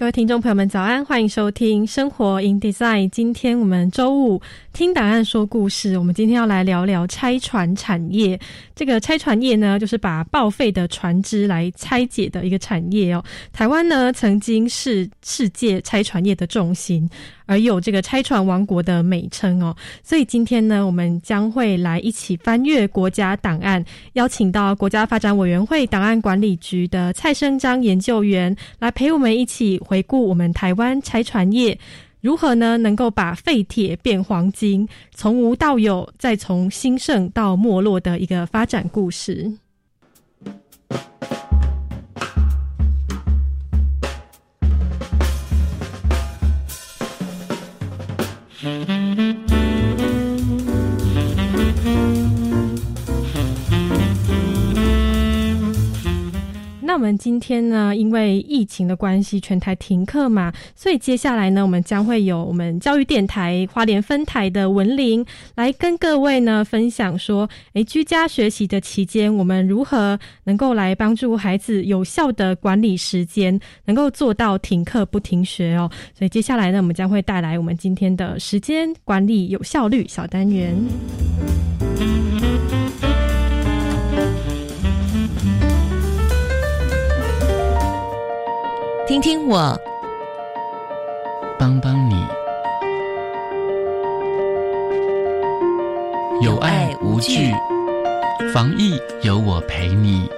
各位听众朋友们，早安！欢迎收听《生活 in Design》。今天我们周五听档案说故事。我们今天要来聊聊拆船产业。这个拆船业呢，就是把报废的船只来拆解的一个产业哦。台湾呢，曾经是世界拆船业的重心。而有这个拆船王国的美称哦，所以今天呢，我们将会来一起翻阅国家档案，邀请到国家发展委员会档案管理局的蔡生章研究员来陪我们一起回顾我们台湾拆船业如何呢，能够把废铁变黄金，从无到有，再从兴盛到没落的一个发展故事。那今天呢，因为疫情的关系，全台停课嘛，所以接下来呢，我们将会有我们教育电台花莲分台的文玲来跟各位呢分享说，诶，居家学习的期间，我们如何能够来帮助孩子有效的管理时间，能够做到停课不停学哦。所以接下来呢，我们将会带来我们今天的时间管理有效率小单元。听听我，帮帮你，有爱无惧，防疫有我陪你。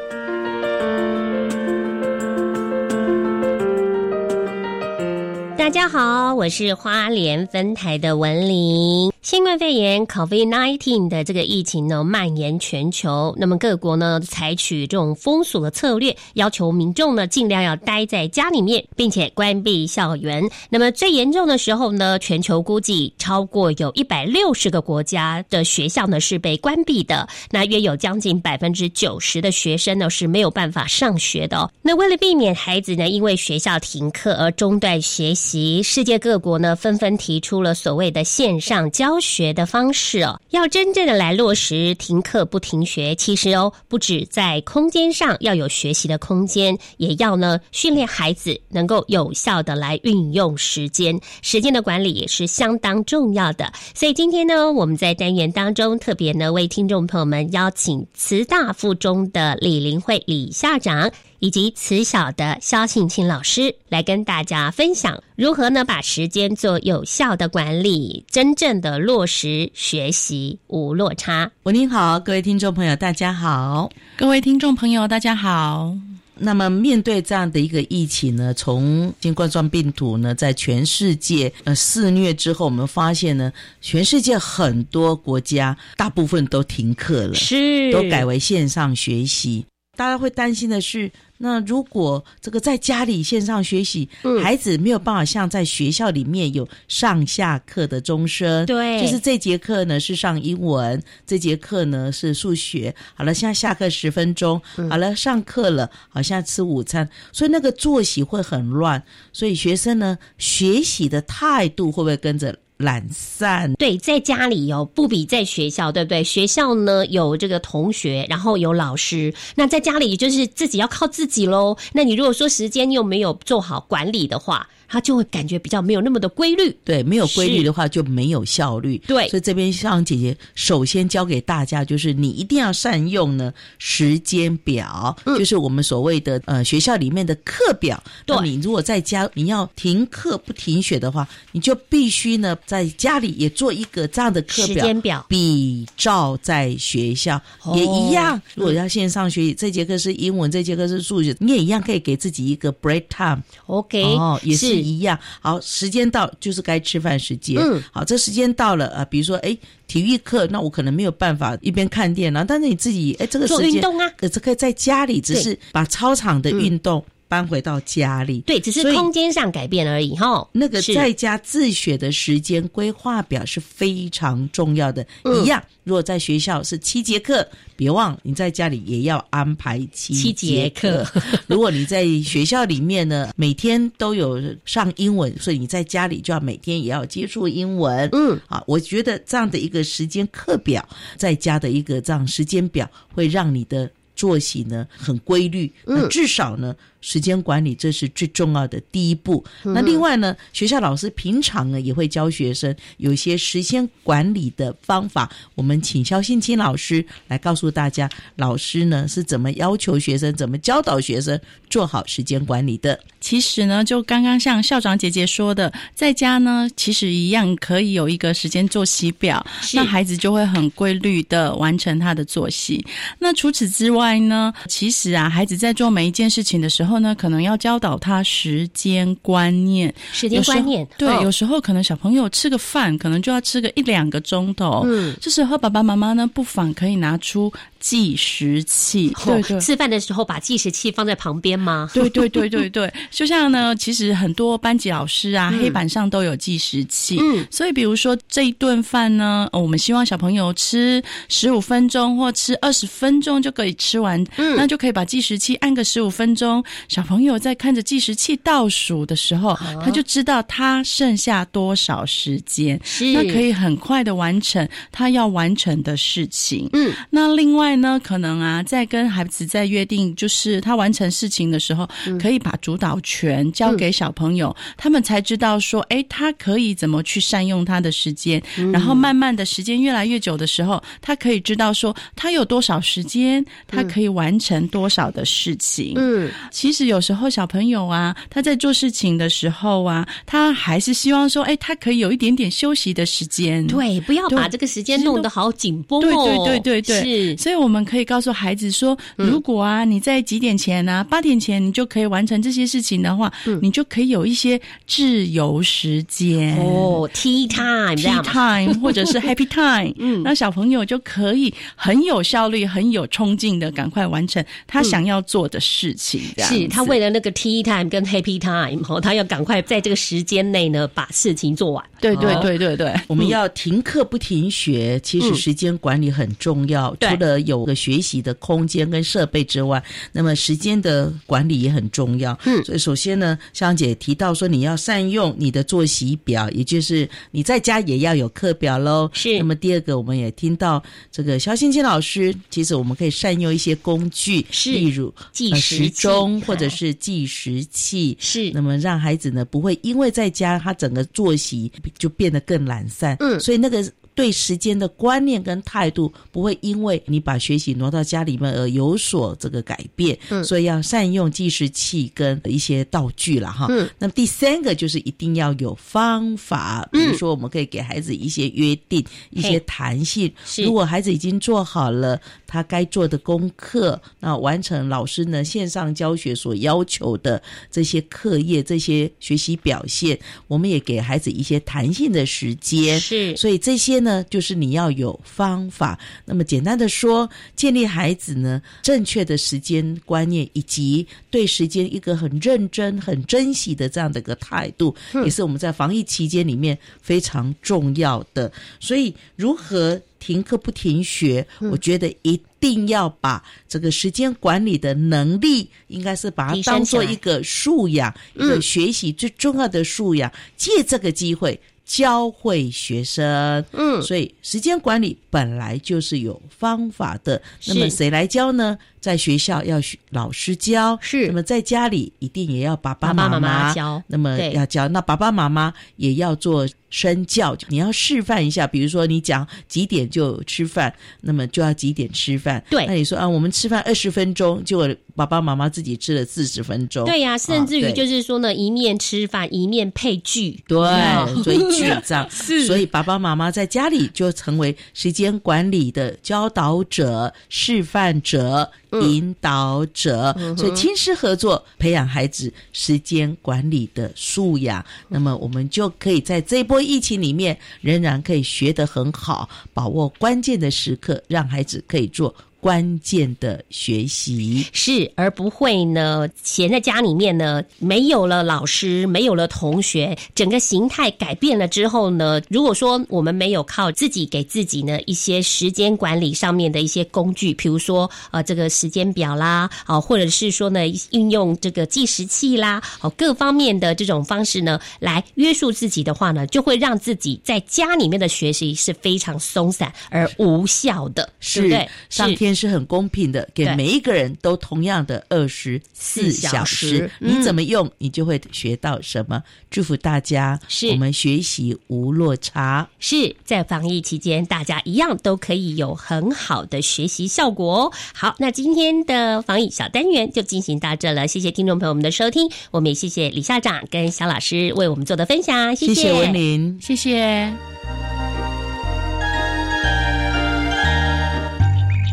大家好，我是花莲分台的文玲。新冠肺炎 （COVID-19） 的这个疫情呢蔓延全球，那么各国呢采取这种封锁的策略，要求民众呢尽量要待在家里面，并且关闭校园。那么最严重的时候呢，全球估计超过有一百六十个国家的学校呢是被关闭的，那约有将近百分之九十的学生呢是没有办法上学的。那为了避免孩子呢因为学校停课而中断学习，其世界各国呢纷纷提出了所谓的线上。教学的方式哦，要真正的来落实停课不停学，其实哦，不止在空间上要有学习的空间，也要呢训练孩子能够有效的来运用时间，时间的管理也是相当重要的。所以今天呢，我们在单元当中特别呢为听众朋友们邀请慈大附中的李林慧李校长。以及慈小的肖庆清老师来跟大家分享如何呢把时间做有效的管理，真正的落实学习无落差。喂，您好，各位听众朋友，大家好。各位听众朋友，大家好。那么面对这样的一个疫情呢，从新冠状病毒呢在全世界呃肆虐之后，我们发现呢，全世界很多国家大部分都停课了，是都改为线上学习。大家会担心的是。那如果这个在家里线上学习，孩子没有办法像在学校里面有上下课的钟声，对，就是这节课呢是上英文，这节课呢是数学。好了，现在下课十分钟，好了，上课了，好像吃午餐，所以那个作息会很乱，所以学生呢学习的态度会不会跟着？懒散，对，在家里有不比在学校，对不对？学校呢有这个同学，然后有老师，那在家里就是自己要靠自己喽。那你如果说时间又没有做好管理的话，他就会感觉比较没有那么的规律。对，没有规律的话就没有效率。对所以这边向姐姐首先教给大家，就是你一定要善用呢时间表，嗯就是我们所谓的呃学校里面的课表。对你如果在家你要停课不停学的话，你就必须呢在家里也做一个这样的课时表。间表比照在学校、哦也一样，如果要线上学习，这节课是英文，这节课是数学，你也一样可以给自己一个 break time。OK，哦，也是一样。好，时间到就是该吃饭时间。嗯，好，这时间到了，呃，比如说，哎，体育课，那我可能没有办法一边看电脑，但是你自己，哎，这个时间，做运动啊。可是可以在家里，只是把操场的运动搬回到家里。对，只是空间上改变而已哈。那个在家自学的时间规划表是非常重要的。嗯一样，如果在学校是七节课，别忘你在家里也要安排七七节课课。如果你在学校里面呢，每天都有上英文，所以你在家里就要每天也要接触英文。嗯，啊，我觉得这样的一个时间课表，在家的一个这样时间表，会让你的作息呢很规律。那嗯至少呢，时间管理这是最重要的第一步。那另外呢，学校老师平常呢也会教学生有一些时间管理的方法。我们请肖信清老师来告诉大家，老师呢是怎么要求学生，怎么教导学生做好时间管理的。其实呢，就刚刚像校长姐姐说的，在家呢，其实一样可以有一个时间作息表，那孩子就会很规律的完成他的作息。那除此之外呢，其实啊，孩子在做每一件事情的时候呢，可能要教导他时间观念。时间观念对，哦有时候可能小朋友吃个饭，可能就要吃个一两个钟头。嗯，这时候爸爸妈妈呢，不妨可以拿出计时器。对对哦，吃饭的时候把计时器放在旁边吗？对对对对对，就像呢，其实很多班级老师啊，嗯黑板上都有计时器。嗯，所以比如说这一顿饭呢，呃我们希望小朋友吃十五分钟或吃二十分钟就可以吃完，嗯那就可以把计时器按个十五分钟。小朋友在看着计时器倒数的时候，他就知道他剩下多少时间，是那可以很快的完成他要完成的事情。嗯，那另外呢，可能啊，在跟孩子在约定，就是他完成事情的时候，可以把主导权交给小朋友，他们才知道说，哎，他可以怎么去善用他的时间，然后慢慢的时间越来越久的时候，他可以知道说，他有多少时间，他可以完成多少的事情。嗯，其实有时候小朋友啊，他在做事情的时候啊，他还是希望说，哎，他可以有一点点休息的时间。对，不要把这个时间弄得好紧绷对哦。对对对对，是。所以我们可以告诉孩子说，如果啊你在几点前啊，八点前你就可以完成这些事情的话，你就可以有一些自由时间。哦，tea time 这 Tea time 或者是 happy time，嗯。那小朋友就可以很有效率、很有冲劲的赶快完成他想要做的事情。是他为了那个 tea time 跟 happy time 哦，他要赶快在这个时间内呢把事情做完。对对哦。对对对，我们要停课不停学，其实嗯。时间管理很重要。对。除了有个学习的空间跟设备之外，那么时间的管理也很重要。嗯所以首先呢，香姐提到说你要善用你的作息表，也就是你在家也要有课表喽。是那么第二个，我们也听到这个肖欣欣老师，其实我们可以善用一些工具，是例如呃计时钟哎或者是计时器。是那么让孩子呢不会因为在家他整个作息就变得更懒散，嗯所以那个对时间的观念跟态度不会因为你把学习挪到家里面而有所这个改变，嗯所以要善用计时器跟一些道具了哈。嗯那么第三个就是一定要有方法，比如说我们可以给孩子一些约定、一些弹性。是如果孩子已经做好了他该做的功课，那完成老师呢线上教学所要求的这些课业、这些学习表现，我们也给孩子一些弹性的时间。是所以这些呢，就是你要有方法。那么简单的说，建立孩子呢正确的时间观念，以及对时间一个很认真、很珍惜的这样的一个态度，也是我们在防疫期间里面非常重要的。所以，如何停课不停学，我觉得一定要把这个时间管理的能力，应该是把它当做一个素养，一个嗯学习最重要的素养。借这个机会教会学生。嗯，所以时间管理本来就是有方法的。那么谁来教呢？在学校要学老师教，是。那么在家里一定也要爸爸妈妈妈教。那么要教，那爸爸妈妈也要做身教，你要示范一下。比如说你讲几点就吃饭，那么就要几点吃饭。对。那你说啊，我们吃饭二十分钟，结果爸爸妈妈自己吃了四十分钟。对呀、甚至于就是说呢，一面吃饭一面配剧，对嗯，所以剧这样，所以爸爸妈妈在家里就成为时间管理的教导者、示范者、引导者，所以亲师合作，培养孩子时间管理的素养。那么我们就可以在这一波疫情里面，仍然可以学得很好，把握关键的时刻，让孩子可以做关键的学习。是，而不会呢闲在家里面呢，没有了老师，没有了同学，整个形态改变了之后呢，如果说我们没有靠自己给自己呢一些时间管理上面的一些工具，比如说呃这个时间表啦，啊、或者是说呢运用这个计时器啦，哦各方面的这种方式呢来约束自己的话呢，就会让自己在家里面的学习是非常松散而无效的，对不对？上天是很公平的，给每一个人都同样的二十四小小时你怎么用，你就会学到什么。祝福大家，是我们学习无落差。是在防疫期间，大家一样都可以有很好的学习效果哦。好，那今天的防疫小单元就进行到这了，谢谢听众朋友们的收听，我们也谢谢李校长跟小老师为我们做的分享，谢谢谢文林。谢谢。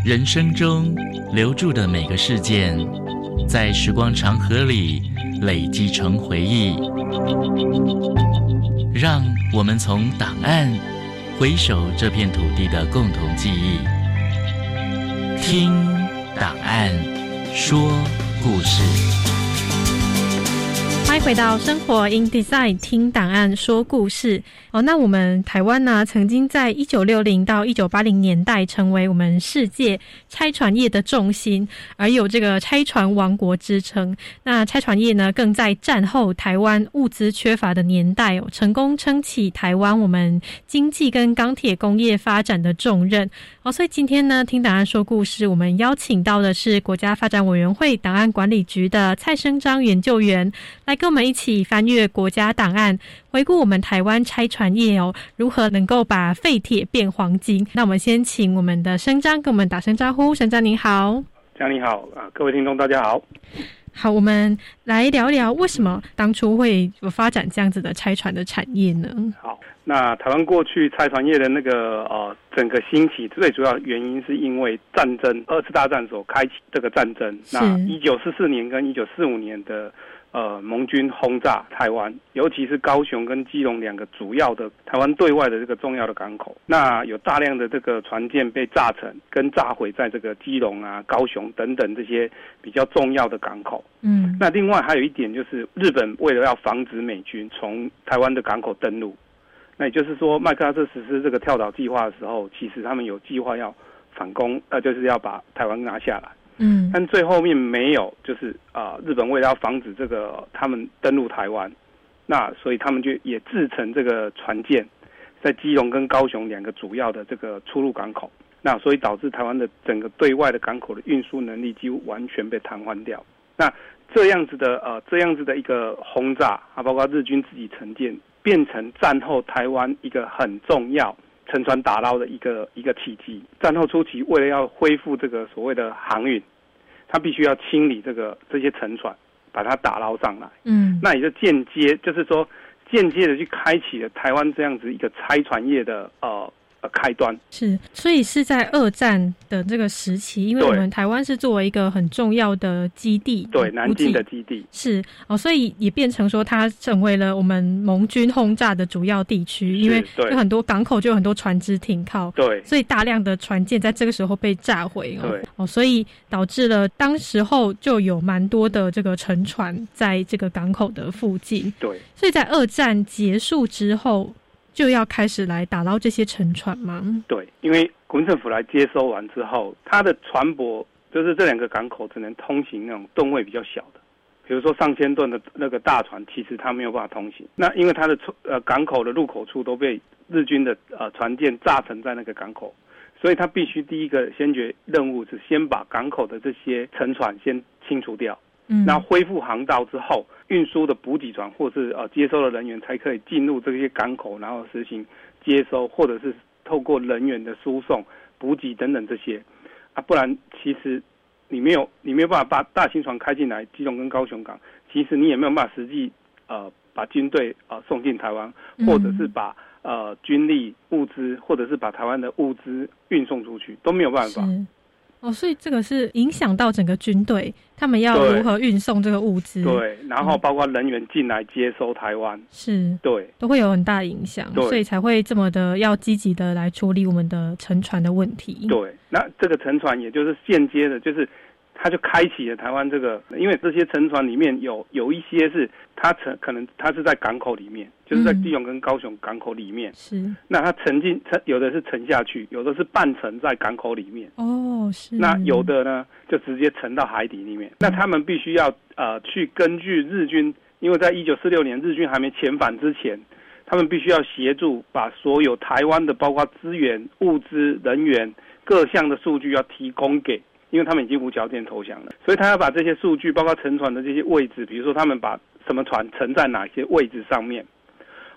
人生中留住的每个事件，在时光长河里累积成回忆。让我们从档案回首这片土地的共同记忆，听档案说故事。欢迎回到生活 in design 听档案说故事哦。那我们台湾呢，曾经在一九六零到一九八零年代成为我们世界拆船业的重心，而有这个拆船王国之称。那拆船业呢，更在战后台湾物资缺乏的年代，成功撑起台湾我们经济跟钢铁工业发展的重任哦。所以今天呢，听档案说故事，我们邀请到的是国家发展委员会档案管理局的蔡生章研究员。来跟我们一起翻阅国家档案，回顾我们台湾拆船业哦，如何能够把废铁变黄金？那我们先请我们的生章跟我们打声招呼，生章您好。江你好啊，各位听众大家好。好，我们来聊聊为什么当初会有发展这样子的拆船的产业呢？好，那台湾过去拆船业的那个呃整个兴起，最主要原因是因为战争，二次大战所开启这个战争。那一九四四年跟一九四五年的呃盟军轰炸台湾，尤其是高雄跟基隆两个主要的台湾对外的这个重要的港口，那有大量的这个船舰被炸沉跟炸毁在这个基隆啊、高雄等等这些比较重要的港口。嗯，那另外还有一点就是，日本为了要防止美军从台湾的港口登陆，那也就是说，麦克阿瑟实施这个跳岛计划的时候，其实他们有计划要反攻，呃，就是要把台湾拿下来。嗯，但最后面没有，就是啊、日本为了要防止这个他们登陆台湾，那所以他们就也制成这个船舰，在基隆跟高雄两个主要的这个出入港口，那所以导致台湾的整个对外的港口的运输能力几乎完全被瘫痪掉。那这样子的呃这样子的一个轰炸啊，包括日军自己承建，变成战后台湾一个很重要沉船打捞的一个一个契机。战后初期，为了要恢复这个所谓的航运，它必须要清理这个这些沉船，把它打捞上来。嗯，那也就间接，就是说间接的去开启了台湾这样子一个拆船业的呃呃开端。是，所以是在二战的这个时期，因为我对们台湾是作为一个很重要的基地，对，南京的基地。是哦，所以也变成说它成为了我们盟军轰炸的主要地区，因为有很多港口就有很多船只停靠，对。所以大量的船舰在这个时候被炸毁哦。对，哦，所以导致了当时候就有蛮多的这个沉船在这个港口的附近，对，所以在二战结束之后就要开始来打捞这些沉船吗？对，因为国民政府来接收完之后，它的船舶就是这两个港口只能通行那种吨位比较小的，比如说上千吨的那个大船，其实它没有办法通行。那因为它的出呃港口的入口处都被日军的呃船舰炸沉在那个港口，所以它必须第一个先决任务是先把港口的这些沉船先清除掉。嗯，那恢复航道之后，运输的补给船或是呃接收的人员才可以进入这些港口，然后实行接收，或者是透过人员的输送、补给等等这些。啊，不然其实你没有你没有办法把大型船开进来基隆跟高雄港，其实你也没有办法实际呃把军队呃送进台湾，或者是把呃军力物资，或者是把台湾的物资运送出去，都没有办法。是哦，所以这个是影响到整个军队，他们要如何运送这个物资，，对，然后包括人员进来接收台湾，是对。都会有很大的影响，对所以才会这么的要积极的来处理我们的沉船的问题。对，那这个沉船也就是间接的，就是它就开启了台湾这个，因为这些沉船里面有有一些是它沉，可能它是在港口里面，就是在嗯基隆跟高雄港口里面，是那它沉进沉，有的是沉下去，有的是半沉在港口里面，哦，是那有的呢就直接沉到海底里面。那他们必须要呃去根据日军，因为在一九四六年日军还没遣返之前。他们必须要协助把所有台湾的包括资源、物资、人员各项的数据要提供给，因为他们已经无条件投降了，所以他要把这些数据，包括沉船的这些位置，比如说他们把什么船沉在哪些位置上面，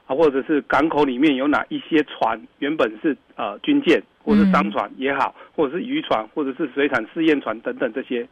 啊，或者是港口里面有哪一些船原本是呃军舰或者商船也好，或者是渔船或者是水产试验船等等这些，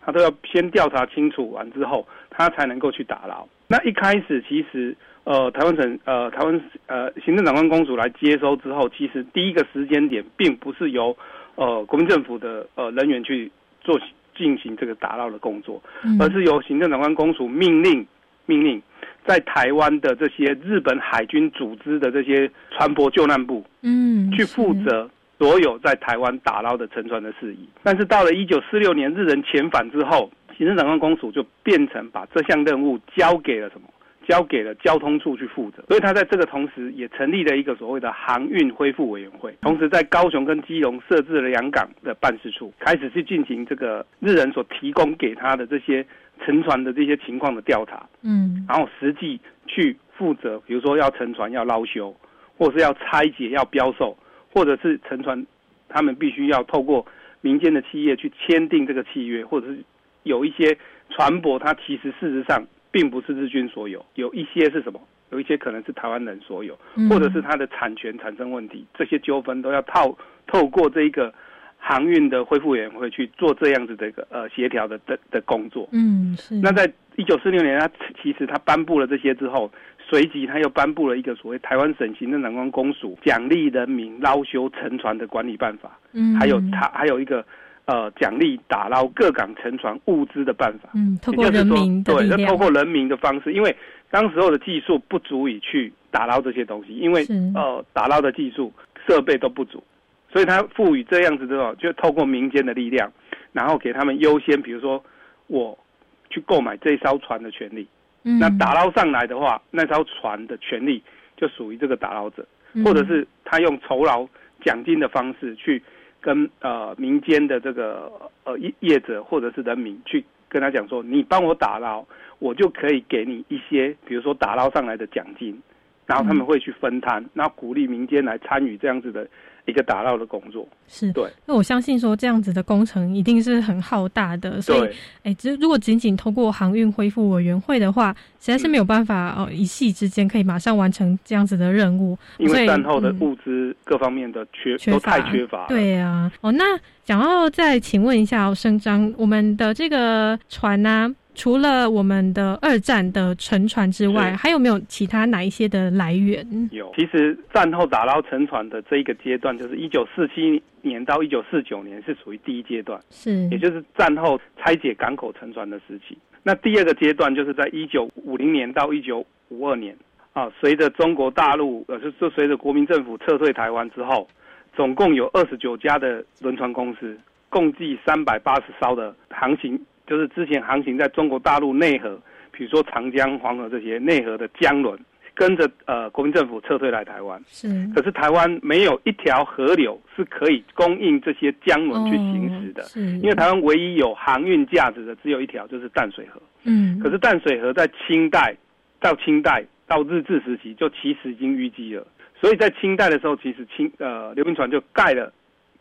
他都要先调查清楚完之后，他才能够去打捞。那一开始其实呃台湾省呃台湾呃行政长官公署来接收之后，其实第一个时间点并不是由呃国民政府的呃人员去做进行这个打捞的工作，嗯而是由行政长官公署命令命令在台湾的这些日本海军组织的这些船舶救难部嗯去负责所有在台湾打捞的沉船的事宜。但是到了一九四六年日人遣返之后，行政长官公署就变成把这项任务交给了什么？交给了交通处去负责，所以他在这个同时也成立了一个所谓的航运恢复委员会，同时在高雄跟基隆设置了两港的办事处，开始去进行这个日人所提供给他的这些沉船的这些情况的调查。嗯。然后实际去负责，比如说要沉船要捞修，或是要拆解要标售，或者是沉船，他们必须要透过民间的企业去签订这个契约，或者是有一些船舶，它其实事实上并不是日军所有，有一些是什么？有一些可能是台湾人所有，嗯或者是它的产权产生问题，这些纠纷都要透透过这一个航运的恢复委员会去做这样子的一个呃协调的的的工作。嗯是那在一九四六年，他其实他颁布了这些之后，随即他又颁布了一个所谓台湾省行政长官公署奖励人民捞修沉船的管理办法，嗯还有他还有一个呃奖励打捞各港沉船物资的办法。嗯透过也就是说人民的对，透过人民的方式，因为当时候的技术不足以去打捞这些东西，因为呃打捞的技术设备都不足，所以他赋予这样子的，就透过民间的力量，然后给他们优先，比如说我去购买这艘船的权利，嗯。那打捞上来的话，那艘船的权利就属于这个打捞者，嗯。或者是他用酬劳奖金的方式去跟呃民间的这个呃业业者或者是人民去跟他讲说，你帮我打捞，我就可以给你一些，比如说打捞上来的奖金，然后他们会去分摊，然后鼓励民间来参与这样子的一个打捞的工作。是对，那我相信说这样子的工程一定是很浩大的，所以对，哎，只如果仅仅通过航运恢复委员会的话，实在是没有办法哦，一夕之间可以马上完成这样子的任务，因为战后的嗯。物资各方面的缺缺都太乏缺乏了。对啊，哦，那想要再请问一下哦，生章，我们的这个船呢、除了我们的二战的沉船之外，是。还有没有其他哪一些的来源？有，其实战后打捞沉船的这一个阶段，就是一九四七年到一九四九年是属于第一阶段，是，也就是战后拆解港口沉船的时期。那第二个阶段就是在一九五零年到一九五二年。啊，随着中国大陆呃，就就随着国民政府撤退台湾之后，总共有二十九家的轮船公司，共计三百八十艘的航行，就是之前航行在中国大陆内河，比如说长江、黄河这些内河的江轮，跟着呃国民政府撤退来台湾。是，可是台湾没有一条河流是可以供应这些江轮去行驶的，因为台湾唯一有航运价值的只有一条，就是淡水河。嗯，可是淡水河在清代到清代到日治时期就其实已经淤积了，所以在清代的时候，其实清呃刘铭传就盖了，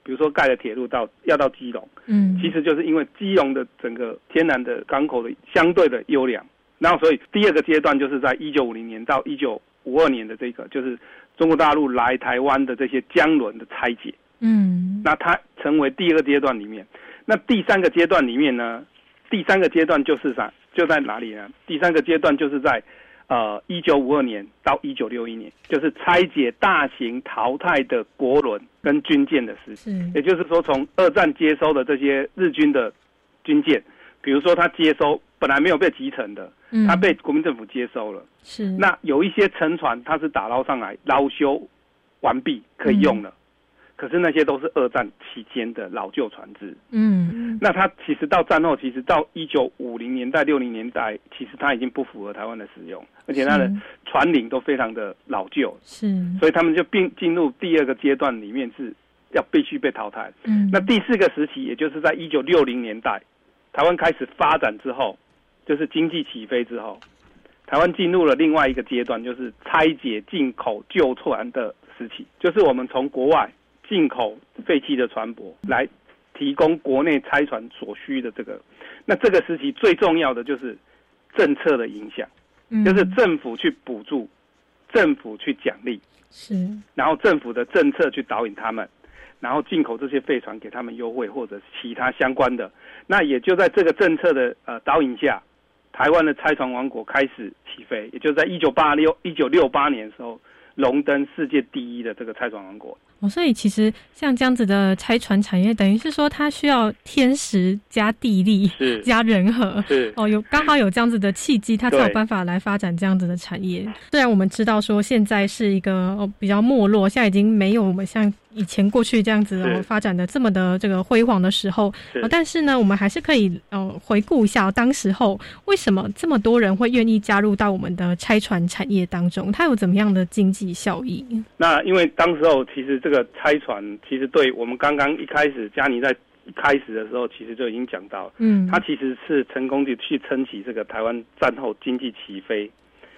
比如说盖了铁路到要到基隆，嗯，其实就是因为基隆的整个天然的港口的相对的优良，然后所以第二个阶段就是在一九五零年到一九五二年的这个就是中国大陆来台湾的这些江轮的拆解，嗯，那它成为第二个阶段里面，那第三个阶段里面呢，第三个阶段就是啥？就在哪里呢？第三个阶段就是在，呃，一九五二年到一九六一年，就是拆解大型淘汰的国轮跟军舰的时期。是，也就是说，从二战接收的这些日军的军舰，比如说他接收本来没有被集成的，嗯他被国民政府接收了。是，那有一些沉船，它是打捞上来捞修完毕可以用了，可是那些都是二战期间的老旧船只。嗯，那它其实到战后，其实到一九五零年代、六零年代，其实它已经不符合台湾的使用，而且它的船龄都非常的老旧，是，所以他们就并进入第二个阶段里面是要必须被淘汰。嗯，那第四个时期，也就是在一九六零年代，台湾开始发展之后，就是经济起飞之后，台湾进入了另外一个阶段，就是拆解进口旧船的时期，就是我们从国外进口废弃的船舶来提供国内拆船所需的这个。那这个时期最重要的就是政策的影响，嗯就是政府去补助，政府去奖励。是，然后政府的政策去导引他们，然后进口这些废船给他们优惠或者其他相关的。那也就在这个政策的呃导引下，台湾的拆船王国开始起飞，也就在一九八六一九六八年的时候，荣登世界第一的这个拆船王国。哦，所以其实像这样子的拆船产业，等于是说它需要天时加地利是加人和。是哦，有刚好有这样子的契机，它才有办法来发展这样子的产业。虽然我们知道说现在是一个哦比较没落，现在已经没有我们像以前过去这样子发展的这么的这个辉煌的时候，但是呢，我们还是可以呃回顾一下、哦、当时候为什么这么多人会愿意加入到我们的拆船产业当中，它有怎么样的经济效益？那因为当时候其实这个拆船，其实对我们刚刚一开始佳妮在一开始的时候，其实就已经讲到。嗯，它其实是成功的去撑起这个台湾战后经济起飞，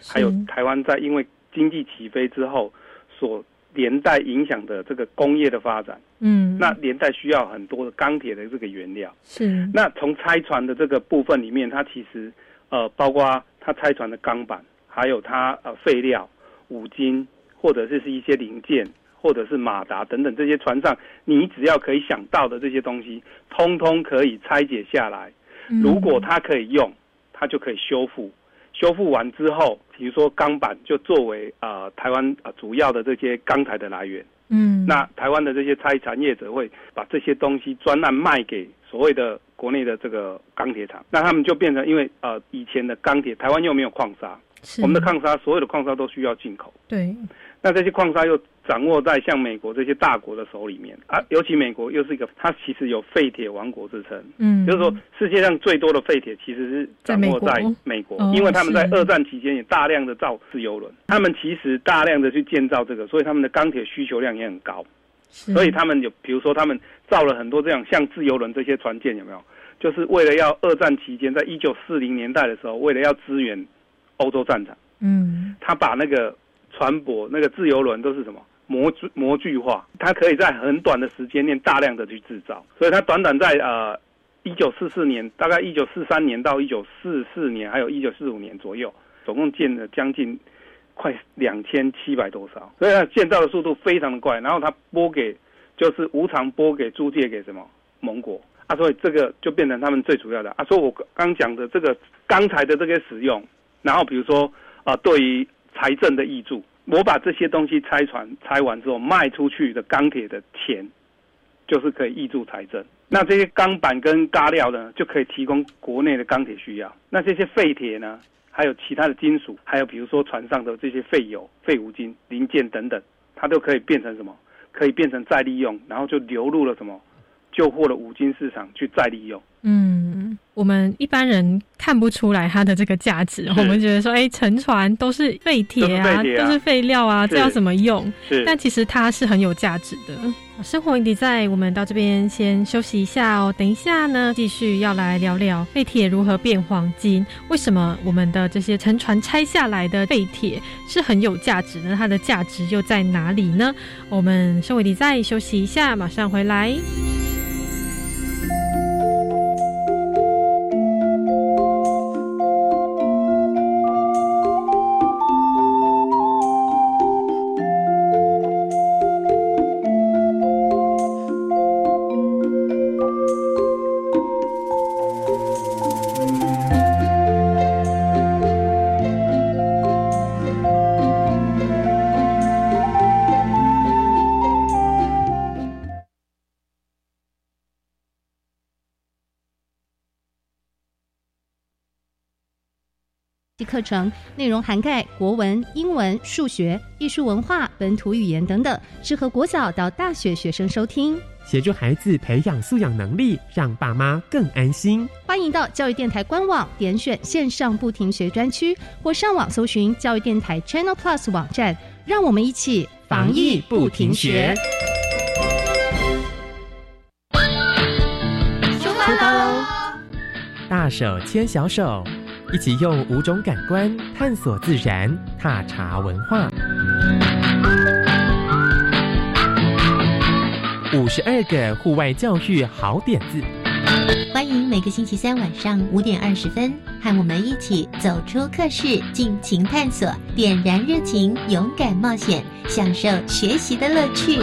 还有台湾在因为经济起飞之后所连带影响的这个工业的发展，嗯，那连带需要很多的钢铁的这个原料。是那从拆船的这个部分里面，它其实呃包括它拆船的钢板，还有它呃废料、五金，或者是是一些零件，或者是马达等等这些船上，你只要可以想到的这些东西，通通可以拆解下来。嗯如果它可以用，它就可以修复。修复完之后，比如说钢板就作为呃台湾呃主要的这些钢材的来源。嗯，那台湾的这些拆产业者会把这些东西专案卖给所谓的国内的这个钢铁厂，那他们就变成因为呃以前的钢铁台湾又没有矿砂，我们的矿砂所有的矿砂都需要进口，对，那这些矿砂又掌握在像美国这些大国的手里面啊，尤其美国又是一个它其实有废铁王国之称，嗯，就是说世界上最多的废铁其实是掌握在在美国。因为他们在二战期间也大量的造自由轮，他们其实大量的去建造这个，所以他们的钢铁需求量也很高。所以他们有，比如说他们造了很多这样像自由轮这些船舰，有没有？就是为了要二战期间，在一九四零年代的时候，为了要支援欧洲战场，嗯。他把那个船舶、那个自由轮都是什么？模具模具化，它可以在很短的时间内大量的去制造，所以它短短在呃一九四四年，大概一九四三年到一九四四年，还有一九四五年左右，总共建了将近快两千七百多艘，所以它建造的速度非常的快。然后它拨给就是无偿拨给租借给什么？盟国。啊，所以这个就变成他们最主要的。啊。所以我刚讲的这个钢材的这个使用，然后比如说啊、对于财政的益助，我把这些东西拆船拆完之后卖出去的钢铁的钱，就是可以挹注财政。那这些钢板跟嘎料呢，就可以提供国内的钢铁需要。那这些废铁呢，还有其他的金属，还有比如说船上的这些废油、废五金、零件等等，它都可以变成什么？可以变成再利用，然后就流入了什么？旧货的五金市场去再利用。嗯，我我们一般人看不出来它的这个价值，我们觉得说，哎，沉船都是废铁啊，都是废料啊，这要怎么用？是，但其实它是很有价值的。生活 in design，我们到这边先休息一下哦。等一下呢，继续要来聊聊废铁如何变黄金。为什么我们的这些沉船拆下来的废铁是很有价值呢？它的价值又在哪里呢？我们生活 in design 休息一下，马上回来。课程内容涵盖国文、英文、数学、艺术文化、本土语言等等，适合国小到大学学生收听，协助孩子培养素养能力，让爸妈更安心。欢迎到教育电台官网点选线上不停学专区，或上网搜寻教育电台 Channel Plus 网站，让我们一起防疫不停学。出发喽！大手牵小手。一起用五种感官探索自然，踏查文化。五十二个户外教育好点子，欢迎每个星期三晚上五点二十分，和我们一起走出课室，尽情探索，点燃热情，勇敢冒险，享受学习的乐趣。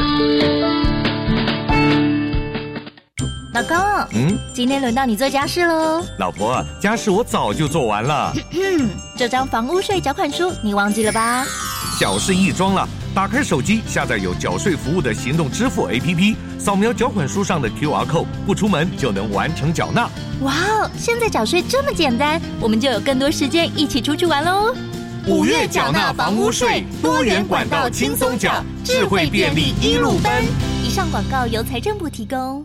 老公，嗯，今天轮到你做家事喽。老婆，家事我早就做完了。这张房屋税缴款书你忘记了吧？小事一桩了，打开手机，下载有缴税服务的行动支付 APP，扫描缴款书上的 QR code，不出门就能完成缴纳。哇哦，现在缴税这么简单，我们就有更多时间一起出去玩喽。五月缴纳房屋税，多元管道轻松缴，智慧便利一路奔。以上广告由财政部提供。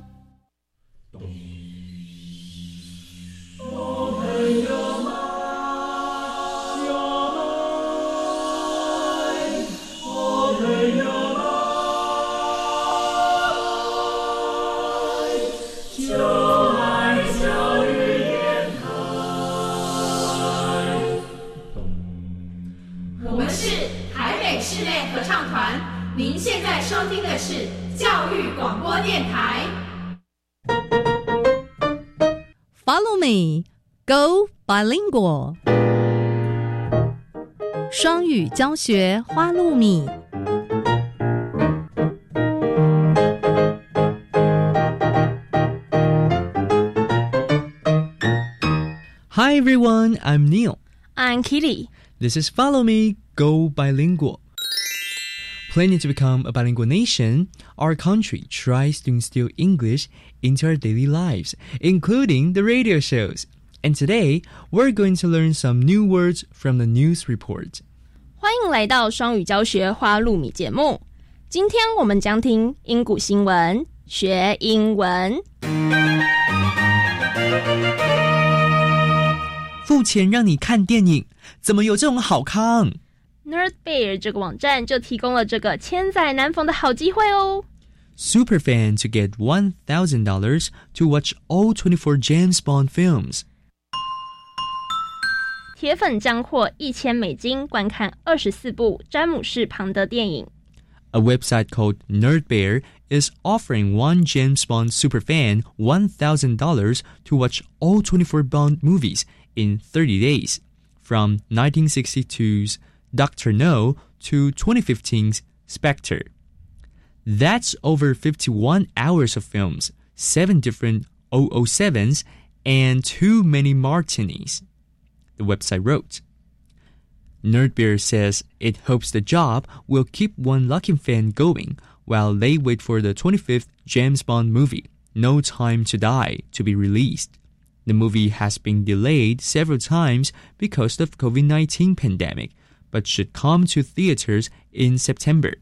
电台。Follow me, go bilingual。双语教学花露米。Hi everyone, I'm Neil. I'm Kitty. This is Follow Me, Go Bilingual. Planning to become a bilingual nation, our country tries to instill English into our daily lives, including the radio shows. And today, we're going to learn some new words from the news report. 欢迎来到双语教学花露米节目。今天我们将听英古新闻，学英文。付钱让你看电影，怎么有这种好康 ？Nerdbear 这个网站就提供了这个千载难逢的好机会哦。Superfan to get one thousand dollars to watch all twenty-four James Bond films。铁粉将获一千美金观看二十四部詹姆士庞德电影。A website called Nerdbear is offering one James Bond superfan $1,000 to watch all 24 Bond movies in 30 days, from 1962's Dr. No to 2015's Spectre. That's over 51 hours of films, 7 different 007s, and too many martinis, the website wrote. Nerdbeer says it hopes the job will keep one lucky fan going while they wait for the 25th James Bond movie, No Time to Die, to be released. The movie has been delayed several times because of COVID-19 pandemic, but should come to theaters in September.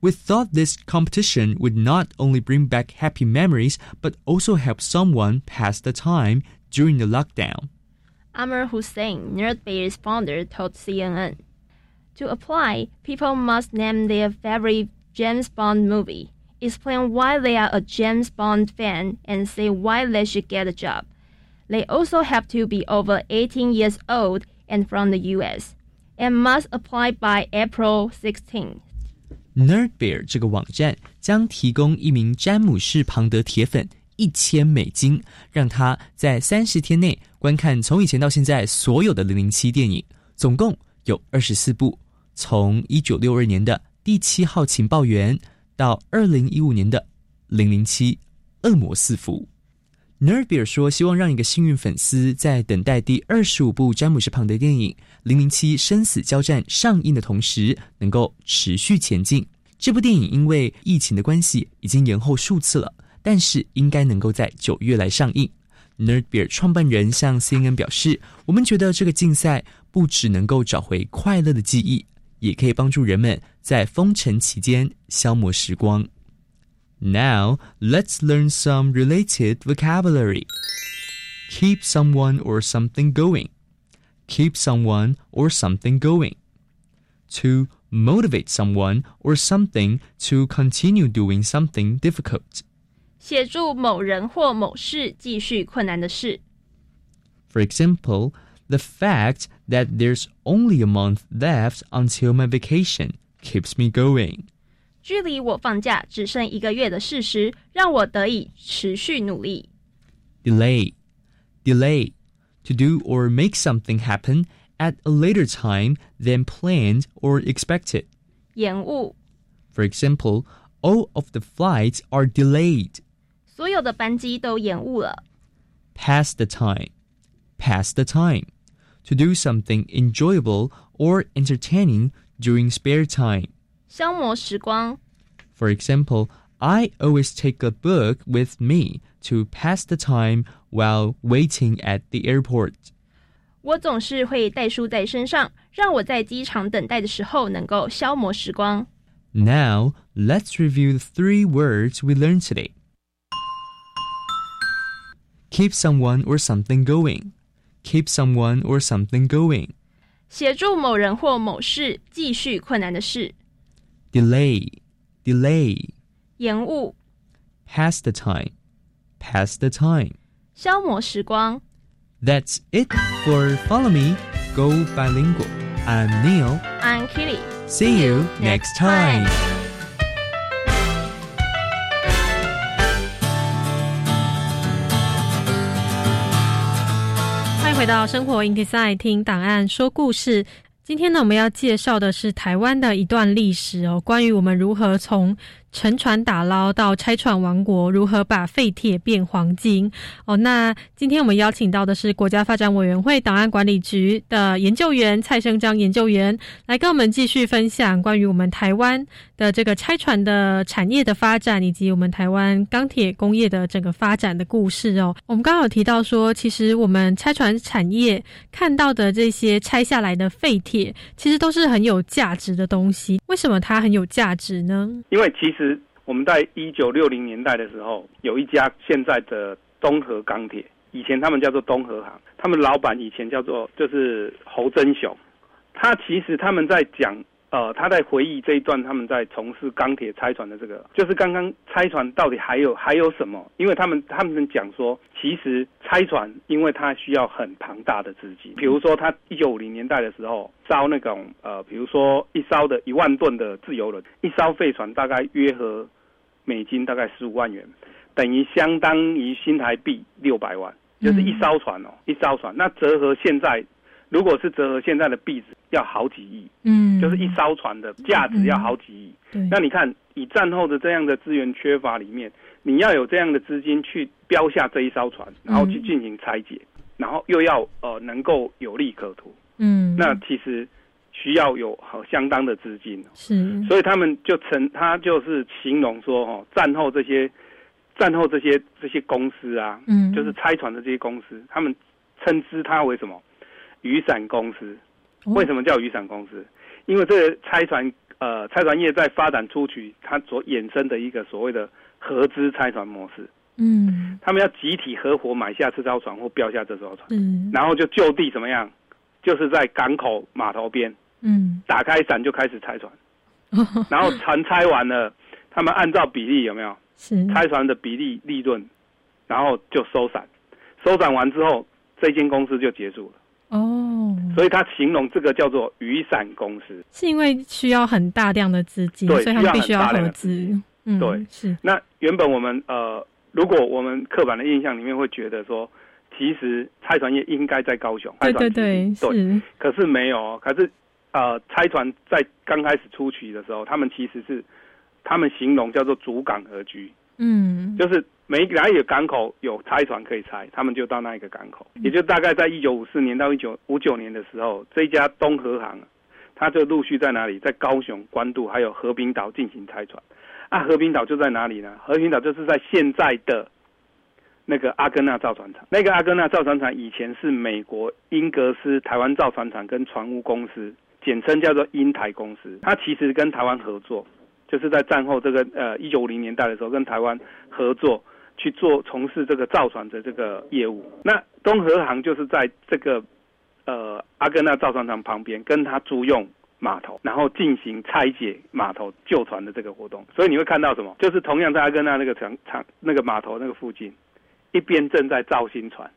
We thought this competition would not only bring back happy memories, but also help someone pass the time during the lockdown. Amr Hussein, Nerdbear's founder, told CNN. To apply, people must name their favorite James Bond movie, explain why they are a James Bond fan, and say why they should get a job. They also have to be over 18 years old and from the US, and must apply by April 16. Nerdbear 这个网站将提供一名詹姆士·庞德铁粉一千美金，让他在三十天内观看从以前到现在所有的零零七电影，总共有二十四部，从一九六二年的第七号情报员到二零一五年的零零七恶魔四伏。Nerdbear 说，希望让一个幸运粉丝在等待第二十五部詹姆士·庞德电影《零零七生死交战》上映的同时，能够持续前进。这部电影因为疫情的关系已经延后数次了，但是应该能够在九月来上映。Nerdbear 创办人向 CNN 表示：“我们觉得这个竞赛不只能够找回快乐的记忆，也可以帮助人们在封城期间消磨时光。” Now, let's learn some related vocabulary. Keep someone or something going. Keep someone or something going. To motivate someone or something to continue doing something difficult. 协助某人或某事继续困难的事。 For example, the fact that there's only a month left until my vacation keeps me going. 距离我放假只剩一个月的事实，让我得以持续努力。 Delay. Delay. To do or make something happen at a later time than planned or expected. 延误， For example, all of the flights are delayed. 所有的班机都延误了。 Pass the time. Pass the time. To do something enjoyable or entertaining during spare time. 消磨时光， For example, I always take a book with me to pass the time while waiting at the airport. 我总是会带书在身上，让我在机场等待的时候能够消磨时光。 Now, let's review the three words we learned today. Keep someone or something going. Keep someone or something going. 协助某人或某事继续困难的事， Delay. Delay. 延误， Pass the time. Pass the time. 消磨时光。 That's it for Follow Me, Go Bilingual. I'm Neil. I'm Kitty。 See you next time. 欢迎回到生活 in design 听档案说故事。 今天呢，我们要介绍的是台湾的一段历史哦，关于我们如何从沉船打捞到拆船王国，如何把废铁变黄金哦。那今天我们邀请到的是国家发展委员会档案管理局的研究员蔡生章研究员，来跟我们继续分享关于我们台湾的这个拆船的产业的发展，以及我们台湾钢铁工业的整个发展的故事哦。我们刚刚有提到说，其实我们拆船产业看到的这些拆下来的废铁，其实都是很有价值的东西。为什么它很有价值呢？因为其实我们在一九六零年代的时候，有一家现在的东河钢铁，以前他们叫做东河行，他们老板以前叫做就是侯真雄，他其实他们在讲。呃，他在回忆这一段他们在从事钢铁拆船的这个，就是刚刚拆船到底还有还有什么？因为他们他们讲说，其实拆船因为它需要很庞大的资金，比如说他一九五零年代的时候烧那种呃，比如说一烧的一万吨的自由轮，一艘废船大概约合美金大概十五万元，等于相当于新台币六百万，就是一艘船哦，一艘船，那折合现在。如果是折合现在的币值，要好几亿，嗯，就是一艘船的价值要好几亿。嗯，那你看，以战后的这样的资源缺乏里面，你要有这样的资金去标下这一艘船，然后去进行拆解，然后又要呃能够有利可图，嗯，那其实需要有好相当的资金。是，所以他们就称他就是形容说，哦，战后这些战后这些这些公司啊，嗯，就是拆船的这些公司，他们称之它为什么？雨伞公司，为什么叫雨伞公司？因为这个拆船，呃，拆船业在发展出去，它所衍生的一个所谓的合资拆船模式。嗯他们要集体合伙买下这艘船或标下这艘船，嗯然后就就地怎么样？就是在港口码头边嗯，打开伞就开始拆船，然后船拆完了，他们按照比例有没有？是。拆船的比例利润，然后就收伞，收伞完之后，这间公司就结束了。哦，所以他形容这个叫做雨伞公司。是因为需要很大量的资金，对所以他们必须要合资。嗯，对。是。那原本我们呃，如果我们刻板的印象里面会觉得说，其实拆船业应该在高雄，对对对，是。可是没有哦，可是呃，拆船在刚开始初期的时候，他们其实是他们形容叫做主港而居，嗯就是每哪一个港口有拆船可以拆，他们就到那一个港口。也就大概在一九五四年到一九五九年的时候，这一家东和行，它就陆续在哪里，在高雄、关渡还有和平岛进行拆船。啊，和平岛就在哪里呢？和平岛就是在现在的那个阿根纳造船厂。那个阿根纳造船厂以前是美国英格斯台湾造船厂跟船坞公司，简称叫做英台公司。它其实跟台湾合作，就是在战后这个呃一九五零年代的时候，跟台湾合作去做从事这个造船的这个业务。那东和航就是在这个呃阿根纳造船厂旁边，跟他租用码头，然后进行拆解码头旧船的这个活动。所以你会看到什么？就是同样在阿根纳那个厂厂那个码头那个附近，一边正在造新船，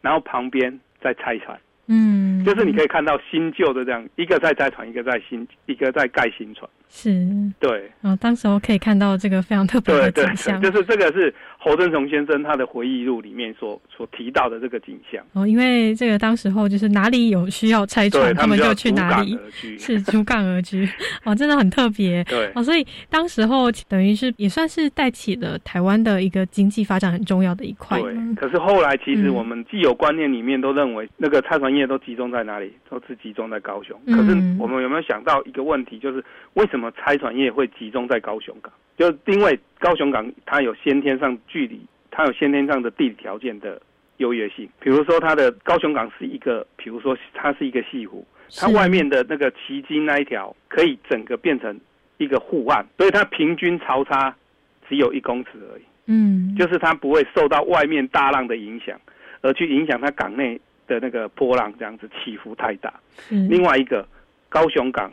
然后旁边在拆船。嗯，就是你可以看到新旧的这样，一个在拆船，一个在新，一个在盖新船。是，对，哦，当时候可以看到这个非常特别的景象。对，就是这个是侯振雄先生他的回忆录里面所所提到的这个景象。哦，因为这个当时候就是哪里有需要拆船，他们就去哪里 是竹港而居。哦，真的很特别。对哦，所以当时候等于是也算是带起了台湾的一个经济发展很重要的一块。对，可是后来其实嗯我们既有观念里面都认为那个拆船业都集中在哪里？都是集中在高雄。嗯可是我们有没有想到一个问题，就是为什么拆船业会集中在高雄港？就因为高雄港它有先天上距离，它有先天上的地理条件的优越性。比如说它的高雄港是一个，比如说它是一个西湖，它外面的那个旗津那一条可以整个变成一个护岸，所以它平均潮差只有一公尺而已。嗯，就是它不会受到外面大浪的影响，而去影响它港内的那个波浪这样子起伏太大。是另外一个，高雄港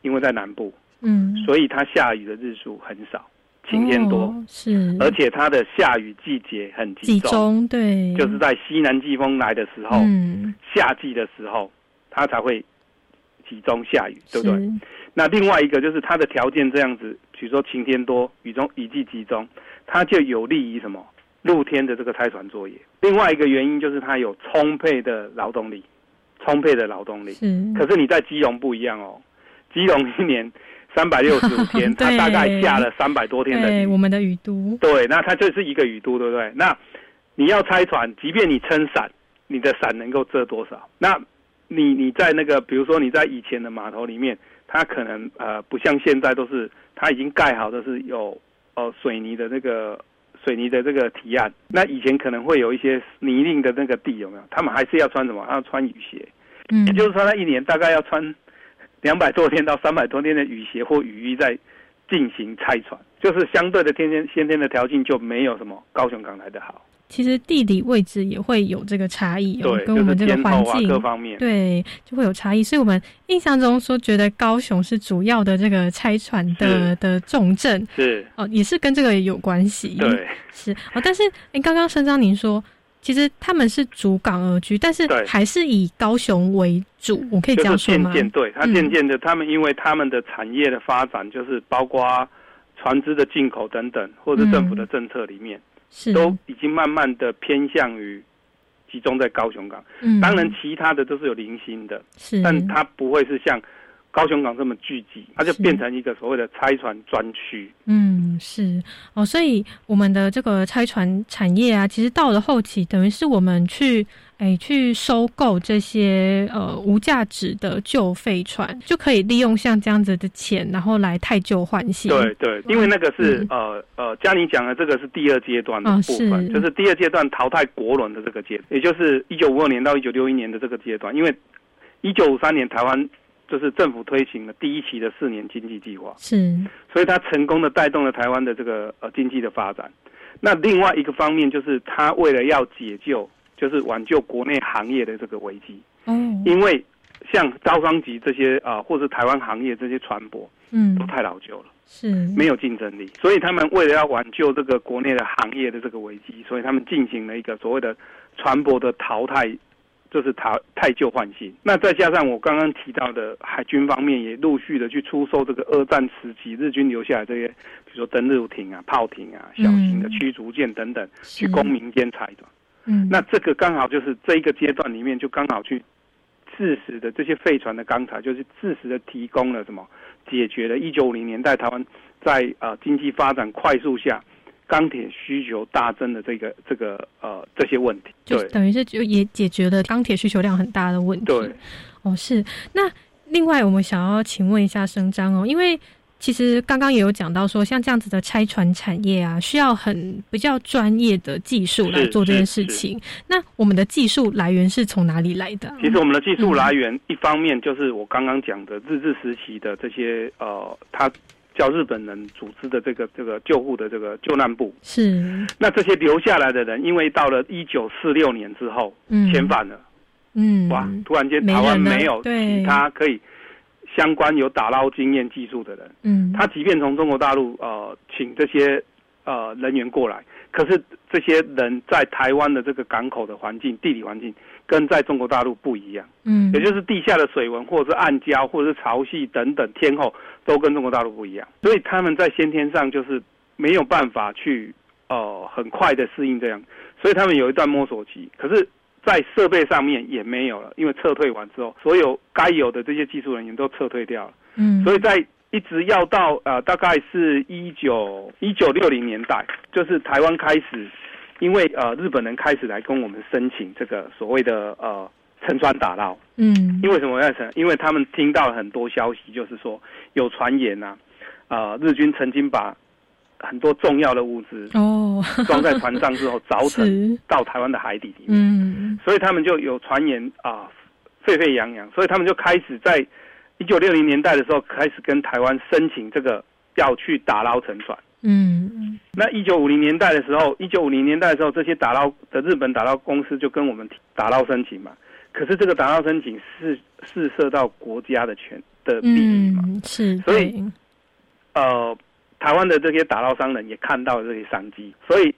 因为在南部，嗯，所以它下雨的日数很少，晴天多，哦是，而且它的下雨季节很集集中对，就是在西南季风来的时候，嗯，夏季的时候，它才会集中下雨，对不对？那另外一个就是它的条件这样子，比如说晴天多、雨中雨季集中，它就有利于什么？露天的这个拆船作业。另外一个原因就是它有充沛的劳动力，充沛的劳动力。嗯，可是你在基隆不一样哦，基隆一年三百六十五天，它大概下了三百多天的雨。对我们的雨都，对，那它就是一个雨都，对不对？那你要拆船，即便你撑伞，你的伞能够遮多少？那你你在那个，比如说你在以前的码头里面，它可能呃不像现在都是它已经盖好的是有呃水泥的那个水泥的这个提案，那以前可能会有一些泥泞的那个地有没有？他们还是要穿什么？要穿雨鞋，嗯也就是说他一年大概要穿两百多天到三百多天的雨鞋或雨衣在进行拆船，就是相对的天天先天的条件就没有什么高雄港来的好。其实地理位置也会有这个差异哦，对跟我们这个就是啊环境、各方面对就会有差异。所以我们印象中说，觉得高雄是主要的这个拆船的的重镇是哦，也是跟这个有关系。对，是哦。但是，哎，刚刚申章您说，其实他们是主港而居，但是对。还是以高雄为主，我可以这样就是说吗？渐渐对，它嗯。渐渐的，他们因为他们的产业的发展，就是包括船只的进口等等，或者政府的政策里面，是。都已经慢慢的偏向于集中在高雄港。嗯。当然，其他的都是有零星的，是。但它不会是像高雄港这么聚集，它就变成一个所谓的拆船专区。嗯，是哦，所以我们的这个拆船产业啊，其实到了后期，等于是我们去哎去收购这些呃无价值的旧废船，就可以利用像这样子的钱，然后来太旧换新。对对，因为那个是、呃呃，嘉妮讲的这个是第二阶段的部分，是就是第二阶段淘汰国轮的这个阶也就是一九五二年到一九六一年的这个阶段。因为一九五三年台湾就是政府推行了第一期的四年经济计划，是。所以它成功的带动了台湾的这个呃经济的发展。那另外一个方面就是他为了要解救，就是挽救国内行业的这个危机。嗯，因为像招商局这些啊、或是台湾行业这些船舶，嗯。都太老旧了，是。没有竞争力，所以他们为了要挽救这个国内的行业的这个危机，所以他们进行了一个所谓的船舶的淘汰，就是淘太旧换新。那再加上我刚刚提到的海军方面也陆续的去出售这个二战时期日军留下来这些，比如说登陆艇啊、炮艇啊、小型的驱逐舰等等，去供民间采的。嗯那这个刚好就是这一个阶段里面，就刚好去致使的这些废船的钢材，就是致使的提供了什么，解决了一九五零年代台湾在呃经济发展快速下，钢铁需求大增的这个这个呃这些问题。对就等于是就也解决了钢铁需求量很大的问题。对，哦，是。那另外，我们想要请问一下生张哦，因为其实刚刚也有讲到说，像这样子的拆船产业啊，需要很比较专业的技术来做这件事情。那我们的技术来源是从哪里来的啊？其实我们的技术来源，一方面就是我刚刚讲的日治时期的这些呃，他叫日本人组织的这个这个救护的这个救难部。是，那这些留下来的人，因为到了一九四六年之后，嗯。遣返了，嗯，哇，突然间台湾没有其他可以相关有打捞经验技术的人，嗯，他即便从中国大陆呃请这些呃人员过来，可是这些人在台湾的这个港口的环境、地理环境跟在中国大陆不一样，嗯。也就是地下的水文或者是暗礁或者是潮汐等等天候都跟中国大陆不一样，所以他们在先天上就是没有办法去呃很快的适应这样，所以他们有一段摸索期，可是。在设备上面也没有了，因为撤退完之后，所有该有的这些技术人员都撤退掉了。嗯，所以在一直要到呃，大概是一九一九六零年代，就是台湾开始，因为呃日本人开始来跟我们申请这个所谓的呃沉船打捞。嗯，因为什么要沉？因为他们听到了很多消息，就是说有传言呐、啊，呃，日军曾经把很多重要的物资哦装在船上之后凿沉 到台湾的海底里面。嗯所以他们就有传言啊，沸沸扬扬，所以他们就开始在一九六零年代的时候开始跟台湾申请这个要去打捞沉船。嗯那一九五零年代的时候，一九五零年代的时候，这些打捞的日本打捞公司就跟我们打捞申请嘛。可是这个打捞申请是是涉到国家的权的利益嘛，嗯是，所以呃，台湾的这些打捞商人也看到了这些商机，所以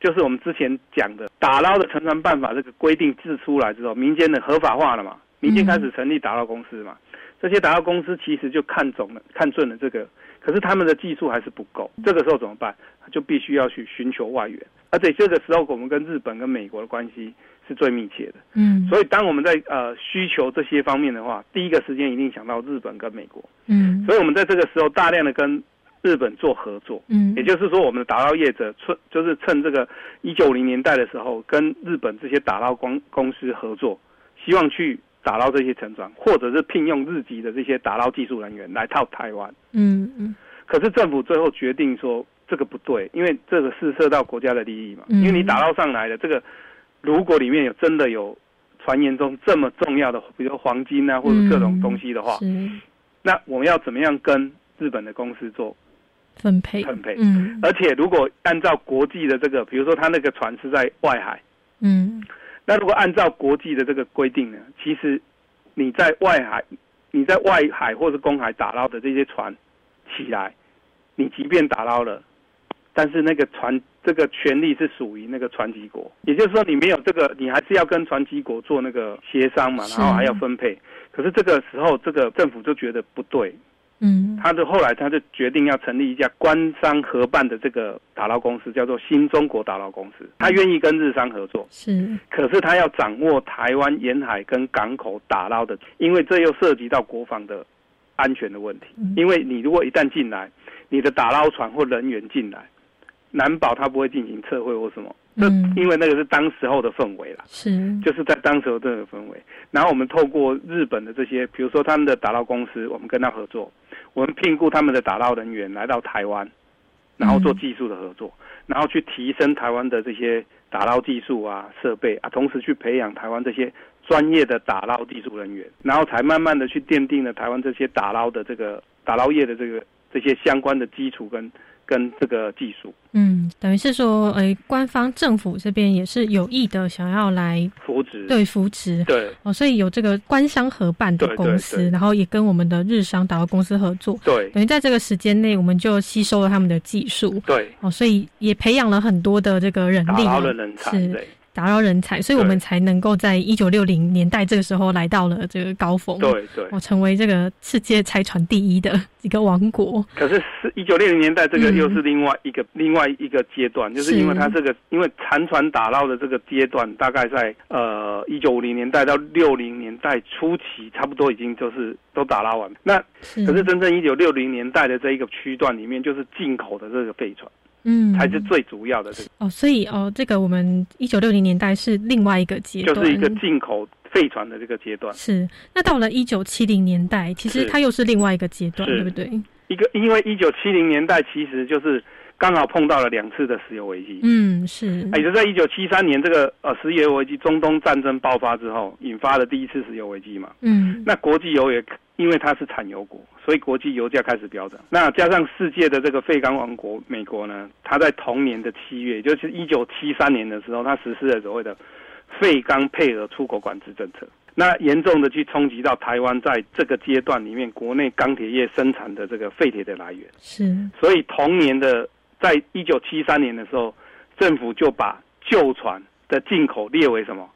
就是我们之前讲的打捞的沉船办法这个规定制出来之后，民间的合法化了嘛，民间开始成立打捞公司嘛，这些打捞公司其实就看中了、看准了这个，可是他们的技术还是不够，这个时候怎么办？就必须要去寻求外援，而且这个时候我们跟日本跟美国的关系是最密切的。嗯所以当我们在呃需求这些方面的话，第一个时间一定想到日本跟美国。嗯所以我们在这个时候大量的跟日本做合作，嗯也就是说，我们的打捞业者趁就是趁这个一九零年代的时候，跟日本这些打捞公公司合作，希望去打捞这些沉船，或者是聘用日籍的这些打捞技术人员来到台湾。嗯嗯可是政府最后决定说这个不对，因为这个是涉到国家的利益嘛。嗯因为你打捞上来的这个，如果里面有真的有传言中这么重要的，比如说黄金啊或者各种东西的话，是。那我们要怎么样跟日本的公司做分配？分配？嗯。而且如果按照国际的这个，比如说他那个船是在外海，嗯。那如果按照国际的这个规定呢，其实你在外海、你在外海或是公海打捞的这些船起来，你即便打捞了，但是那个船这个权利是属于那个船籍国，也就是说你没有这个，你还是要跟船籍国做那个协商嘛，然后还要分配。可是这个时候，这个政府就觉得不对，嗯。他就后来他就决定要成立一家官商合办的这个打捞公司，叫做新中国打捞公司。他愿意跟日商合作，是。可是他要掌握台湾沿海跟港口打捞的，因为这又涉及到国防的安全的问题。因为你如果一旦进来，你的打捞船或人员进来，难保他不会进行测绘或什么。这因为那个是当时候的氛围啦。是就是在当时候这个氛围，然后我们透过日本的这些，比如说他们的打捞公司，我们跟他合作，我们聘雇他们的打捞人员来到台湾，然后做技术的合作，然后去提升台湾的这些打捞技术啊、设备啊，同时去培养台湾这些专业的打捞技术人员，然后才慢慢的去奠定了台湾这些打捞的这个打捞业的这个这些相关的基础跟跟这个技术。嗯，等于是说，诶，官方政府这边也是有意的想要来扶持，对扶持，对。哦，所以有这个官商合办的公司，然后也跟我们的日商导游公司合作，对，等于在这个时间内，我们就吸收了他们的技术，对，哦，所以也培养了很多的这个人力，好的人才，是。打扰人才，所以我们才能够在一九六零年代这个时候来到了这个高峰。对对，我成为这个世界拆船第一的一个王国。可是是一九六零年代，这个又是另外一个另外一个阶段，就是因为它这个因为残船打捞的这个阶段，大概在呃一九五零年代到六零年代初期，差不多已经就是都打捞完。那可是真正一九六零年代的这一个区段里面，就是进口的这个废船。嗯，才是最主要的这个哦，所以哦，这个我们一九六零年代是另外一个阶段，就是一个进口废船的这个阶段。是，那到了一九七零年代，其实它又是另外一个阶段，对不对？一个，因为一九七零年代其实就是刚好碰到了两次的石油危机。嗯，是，也就在一九七三年这个呃石油危机，中东战争爆发之后，引发了第一次石油危机嘛。嗯，那国际油也。因为它是产油国，所以国际油价开始飙涨。那加上世界的这个废钢王国美国呢，它在同年的七月，也就是一九七三年的时候，它实施了所谓的废钢配额出口管制政策。那严重的去冲击到台湾在这个阶段里面国内钢铁业生产的这个废铁的来源。是。所以同年的，在一九七三年的时候，政府就把旧船的进口列为什么？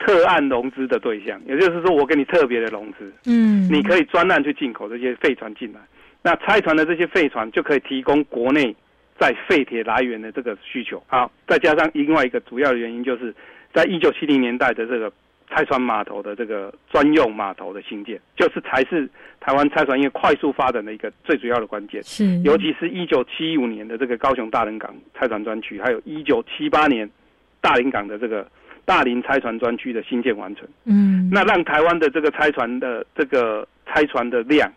特案融资的对象，也就是说，我给你特别的融资，嗯，你可以专案去进口这些废船进来，那拆船的这些废船就可以提供国内在废铁来源的这个需求。好，再加上另外一个主要的原因，就是在一九七零年代的这个拆船码头的这个专用码头的兴建，就是才是台湾拆船业快速发展的一个最主要的关键。是，尤其是一九七五年的这个高雄大仁港拆船专区，还有一九七八年大林港的这个。大林拆船专区的新建完成，嗯，那让台湾的这个拆船的这个拆船的量，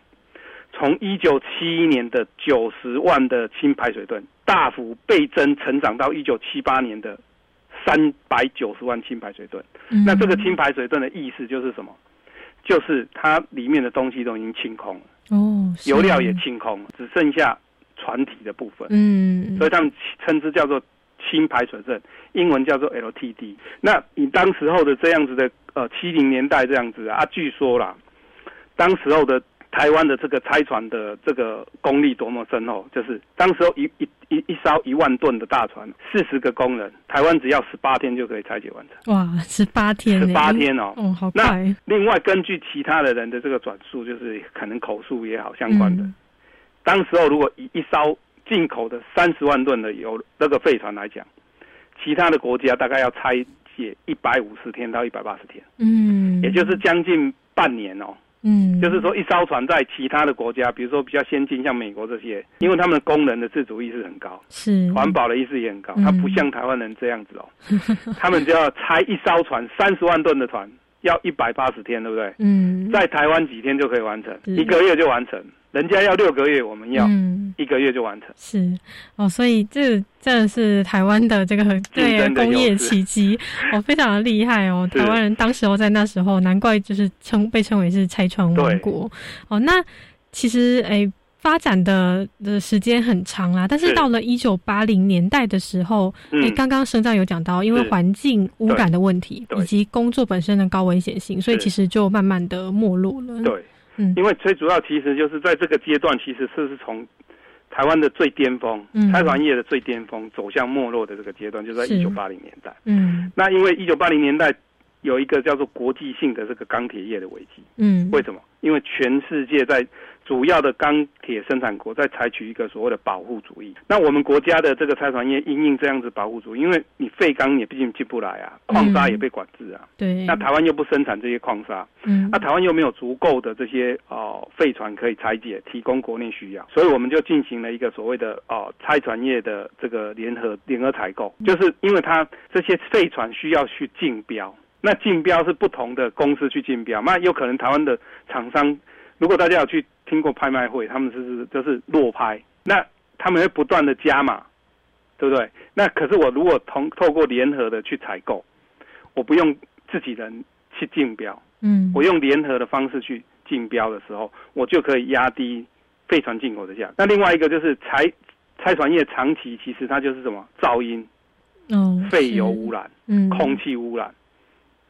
从一九七一年的九十万的轻排水吨，大幅倍增成长到一九七八年的三百九十万轻排水吨。那这个轻排水吨的意思就是什么？就是它里面的东西都已经清空了，哦，油料也清空了，只剩下船体的部分。嗯，所以他们称之叫做。新排水症，英文叫做 LTD。那你当时候的这样子的呃七零年代这样子啊，据说啦，当时候的台湾的这个拆船的这个功力多么深厚，就是当时候一一一一艘一万吨的大船，四十个工人，台湾只要十八天就可以拆解完成。哇，十八天，十八天哦，哦，好快。另外，根据其他的人的这个转述，就是可能口述也好相关的，当时候如果一一艘。进口的三十万吨的油那个废船来讲，其他的国家大概要拆解一百五十天到一百八十天，嗯，也就是将近半年哦，嗯，就是说一艘船在其他的国家，比如说比较先进，像美国这些，因为他们的工人的自主意识很高，是。环保的意识也很高，他不像台湾人这样子哦，他们就要拆一艘船三十万吨的船，要一百八十天，对不对？嗯，在台湾几天就可以完成，一个月就完成。人家要六个月，我们要一个月就完成。是。哦，所以这真的是台湾的这个 对工业奇迹。哦，非常的厉害哦。台湾人当时候在那时候，难怪就是称被称为是拆船王国。哦。那其实诶，发展的的时间很长啦，但是到了一九八零年代的时候，你刚刚生长有讲到，因为环境污染的问题以及工作本身的高危险性，所以其实就慢慢的没落了。对。嗯，因为最主要其实就是在这个阶段，其实是是从台湾的最巅峰，嗯开船业的最巅峰走向没落的这个阶段，就在一九八零年代。嗯，那因为一九八零年代有一个叫做国际性的这个钢铁业的危机。嗯，为什么？因为全世界在主要的钢铁生产国在采取一个所谓的保护主义。那我们国家的这个拆船业因应这样子保护主义，因为你废钢也毕竟进不来啊，矿砂也被管制啊。对。那台湾又不生产这些矿砂，嗯，那台湾又没有足够的这些哦废船可以拆解，提供国内需要，所以我们就进行了一个所谓的哦拆船业的这个联合联合采购，就是因为它这些废船需要去竞标，那竞标是不同的公司去竞标，那有可能台湾的厂商。如果大家有去听过拍卖会，他们是就是落拍，那他们会不断的加码，对不对？那可是我如果同透过联合的去采购，我不用自己人去竞标，嗯，我用联合的方式去竞标的时候，我就可以压低废船进口的价。那另外一个就是拆拆船业长期其实它就是什么？噪音、哦，废油污染、嗯，空气污染，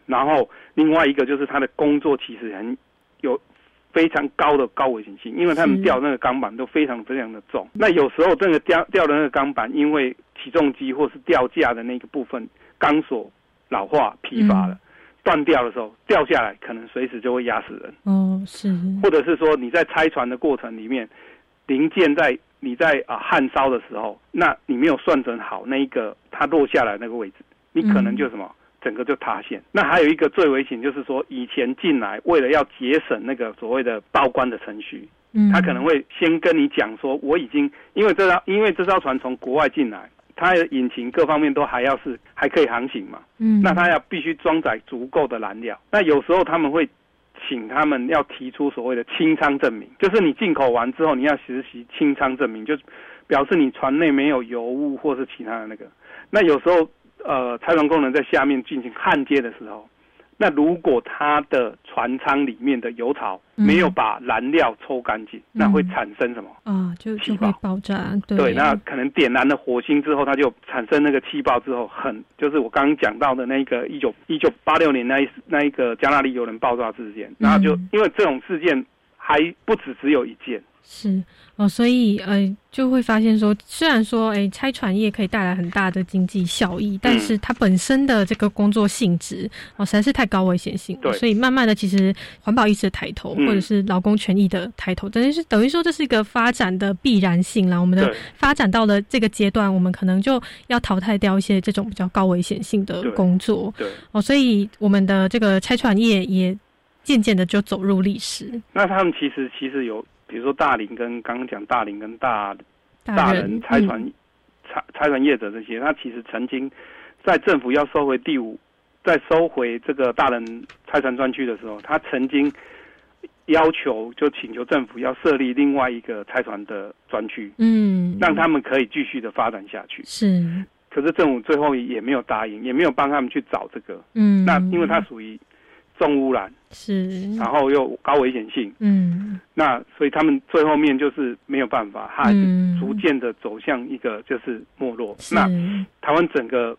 然后另外一个就是它的工作其实很有非常高的高危险性，因为他们是吊那个钢板都非常非常的重。那有时候这个吊吊的那个钢板，因为起重机或是吊架的那个部分钢索老化疲乏了，断掉的时候掉下来，可能随时就会压死人。哦，是，或者是说你在拆船的过程里面，零件在你在啊焊烧的时候，那你没有算准好那一个它落下来那个位置，你可能就什么。整个就塌陷。那还有一个最危险，就是说以前进来为了要节省那个所谓的报关的程序，嗯，他可能会先跟你讲说，我已经因为这艘因为这艘船从国外进来，它的引擎各方面都还要是还可以航行嘛，嗯，那它要必须装载足够的燃料。那有时候他们会请他们要提出所谓的清仓证明，就是你进口完之后你要实习清仓证明，就表示你船内没有油污或是其他的那个。那有时候呃，拆船工人在下面进行焊接的时候，那如果它的船舱里面的油槽嗯。没有把燃料抽干净，那会产生什么？啊，就就会爆炸，对，对，那可能点燃了火星之后，它就产生那个气爆之后，很就是我刚刚讲到的那个一九一九八六年那一那一个加纳利油轮爆炸事件，然后就因为这种事件还不止只有一件，是哦，所以呃就会发现说，虽然说哎拆船业可以带来很大的经济效益，但是它本身的这个工作性质哦实在是太高危险性了，对。所以慢慢的其实环保意识的抬头，嗯或者是劳工权益的抬头，等于是等于说这是一个发展的必然性啦。我们的发展到了这个阶段，我们可能就要淘汰掉一些这种比较高危险性的工作对。哦，所以我们的这个拆船业也渐渐的就走入历史。那他们其实其实有，比如说大林跟刚刚讲大林跟大大人人拆船、嗯拆拆船业者这些，他其实曾经在政府要收回第五，在收回这个大人拆船专区的时候，他曾经要求就请求政府要设立另外一个拆船的专区，嗯，让他们可以继续的发展下去。是可是政府最后也没有答应，也没有帮他们去找这个。嗯，那因为它属于重污染，是。然后又高危险性，嗯。那所以他们最后面就是没有办法，它还逐渐的走向一个就是没落。是。那台湾整个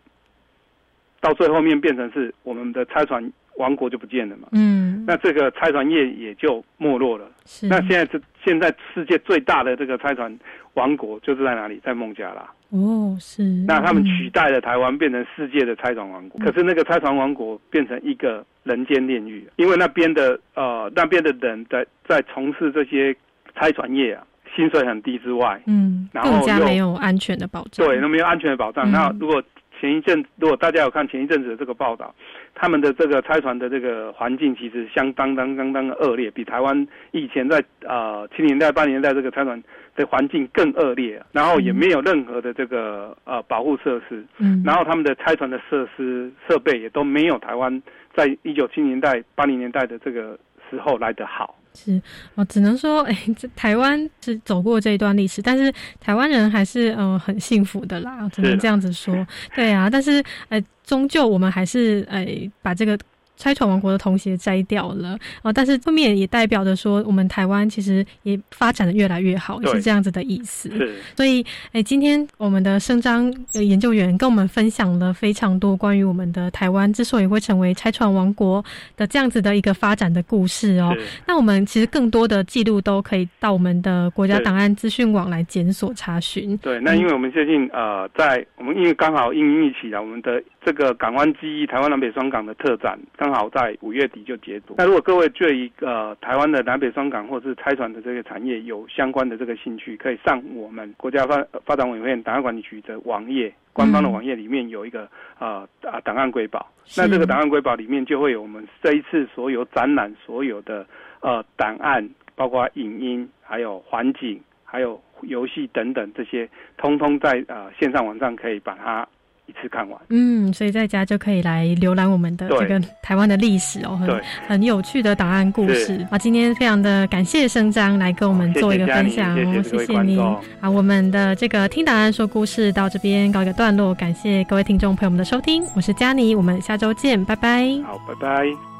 到最后面变成是我们的拆船王国就不见了嘛，嗯那这个拆船业也就没落了。是那现在这现在世界最大的这个拆船王国就是在哪里？在孟加拉。哦是那他们嗯取代了台湾，变成世界的拆船王国。可是那个拆船王国变成一个人间炼狱，因为那边的呃那边的人在在从事这些拆船业啊，薪水很低之外，嗯然后更加又没有安全的保障。对，那没有安全的保障。嗯那如果前一阵，如果大家有看前一阵子的这个报道，他们的这个拆船的这个环境其实相当当相当的恶劣，比台湾以前在呃七零年代八零年代这个拆船的环境更恶劣，然后也没有任何的这个呃保护设施，嗯然后他们的拆船的设施设备也都没有台湾在一九七零年代八零年代的这个时候来得好。是，我只能说，哎、这台湾是走过这一段历史，但是台湾人还是嗯、呃很幸福的啦，只能这样子说。对啊，但是呃，终究我们还是呃把这个。拆船王国的童鞋摘掉了哦，但是后面也代表着说，我们台湾其实也发展的越来越好，对是这样子的意思。是，所以，哎，今天我们的声张呃研究员跟我们分享了非常多关于我们的台湾之所以会成为拆船王国的这样子的一个发展的故事哦。那我们其实更多的记录都可以到我们的国家档案资讯网来检索查询。对，那因为我们最近呃，在我们因为刚好应应一起啊，我们的这个港湾记忆台湾南北双港的特展刚好在五月底就结束。那如果各位对于呃台湾的南北双港或是拆船的这个产业有相关的这个兴趣，可以上我们国家发发展委员会档案管理局的网页。官方的网页里面有一个呃啊档案瑰宝，那这个档案瑰宝里面就会有我们这一次所有展览所有的呃档案，包括影音，还有环境，还有游戏等等这些，通通在呃线上网站可以把它一次看完。嗯，所以在家就可以来浏览我们的这个台湾的历史哦，很很有趣的档案故事是啊。今天非常的感谢生张来跟我们做一个分享哦，谢谢谢谢谢你啊。我们的这个听档案说故事到这边告一个段落，感谢各位听众朋友们的收听，我是佳妮，我们下周见，拜拜。好，拜拜。